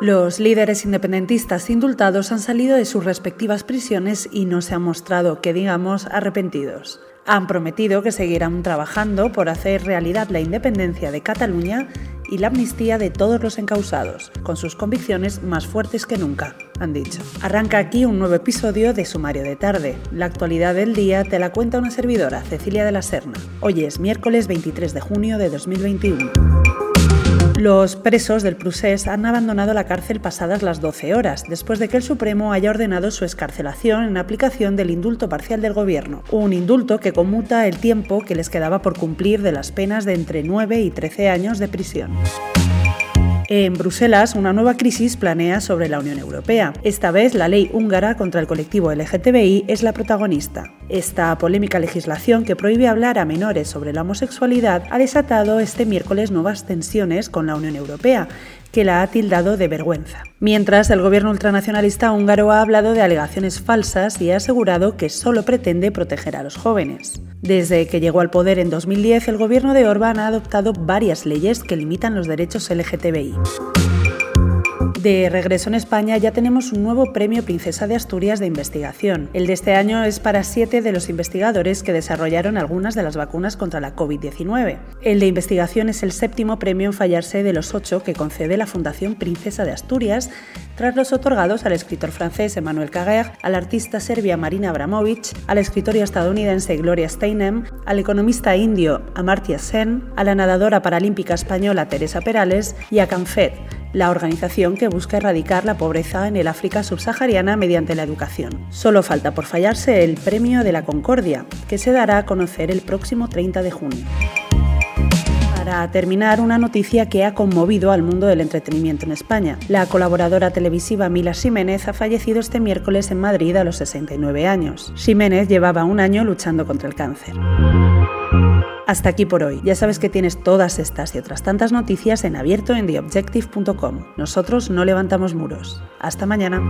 Los líderes independentistas indultados han salido de sus respectivas prisiones y no se han mostrado, que digamos, arrepentidos. Han prometido que seguirán trabajando por hacer realidad la independencia de Cataluña y la amnistía de todos los encausados, con sus convicciones más fuertes que nunca, han dicho. Arranca aquí un nuevo episodio de Sumario de Tarde. La actualidad del día te la cuenta una servidora, Cecilia de la Serna. Hoy es miércoles 23 de junio de 2021. Los presos del Prusés han abandonado la cárcel pasadas las 12 horas, después de que el Supremo haya ordenado su escarcelación en aplicación del indulto parcial del Gobierno, un indulto que conmuta el tiempo que les quedaba por cumplir de las penas de entre 9 y 13 años de prisión. En Bruselas, una nueva crisis planea sobre la Unión Europea. Esta vez, la ley húngara contra el colectivo LGTBI es la protagonista. Esta polémica legislación que prohíbe hablar a menores sobre la homosexualidad ha desatado este miércoles nuevas tensiones con la Unión Europea, que la ha tildado de vergüenza. Mientras, el gobierno ultranacionalista húngaro ha hablado de alegaciones falsas y ha asegurado que solo pretende proteger a los jóvenes. Desde que llegó al poder en 2010, el gobierno de Orbán ha adoptado varias leyes que limitan los derechos LGTBI. De regreso en España ya tenemos un nuevo premio Princesa de Asturias de investigación. El de este año es para siete de los investigadores que desarrollaron algunas de las vacunas contra la COVID-19. El de investigación es el séptimo premio en fallarse de los ocho que concede la Fundación Princesa de Asturias, tras los otorgados al escritor francés Emmanuel Carrère, al artista serbia Marina Abramovic, a la escritora estadounidense Gloria Steinem, al economista indio Amartya Sen, a la nadadora paralímpica española Teresa Perales y a Canfet, la organización que busca erradicar la pobreza en el África subsahariana mediante la educación. Solo falta por fallarse el Premio de la Concordia, que se dará a conocer el próximo 30 de junio. Para terminar, una noticia que ha conmovido al mundo del entretenimiento en España. La colaboradora televisiva Mila Ximénez ha fallecido este miércoles en Madrid a los 69 años. Ximénez llevaba un año luchando contra el cáncer. Hasta aquí por hoy. Ya sabes que tienes todas estas y otras tantas noticias en abierto en theobjective.com. Nosotros no levantamos muros. Hasta mañana.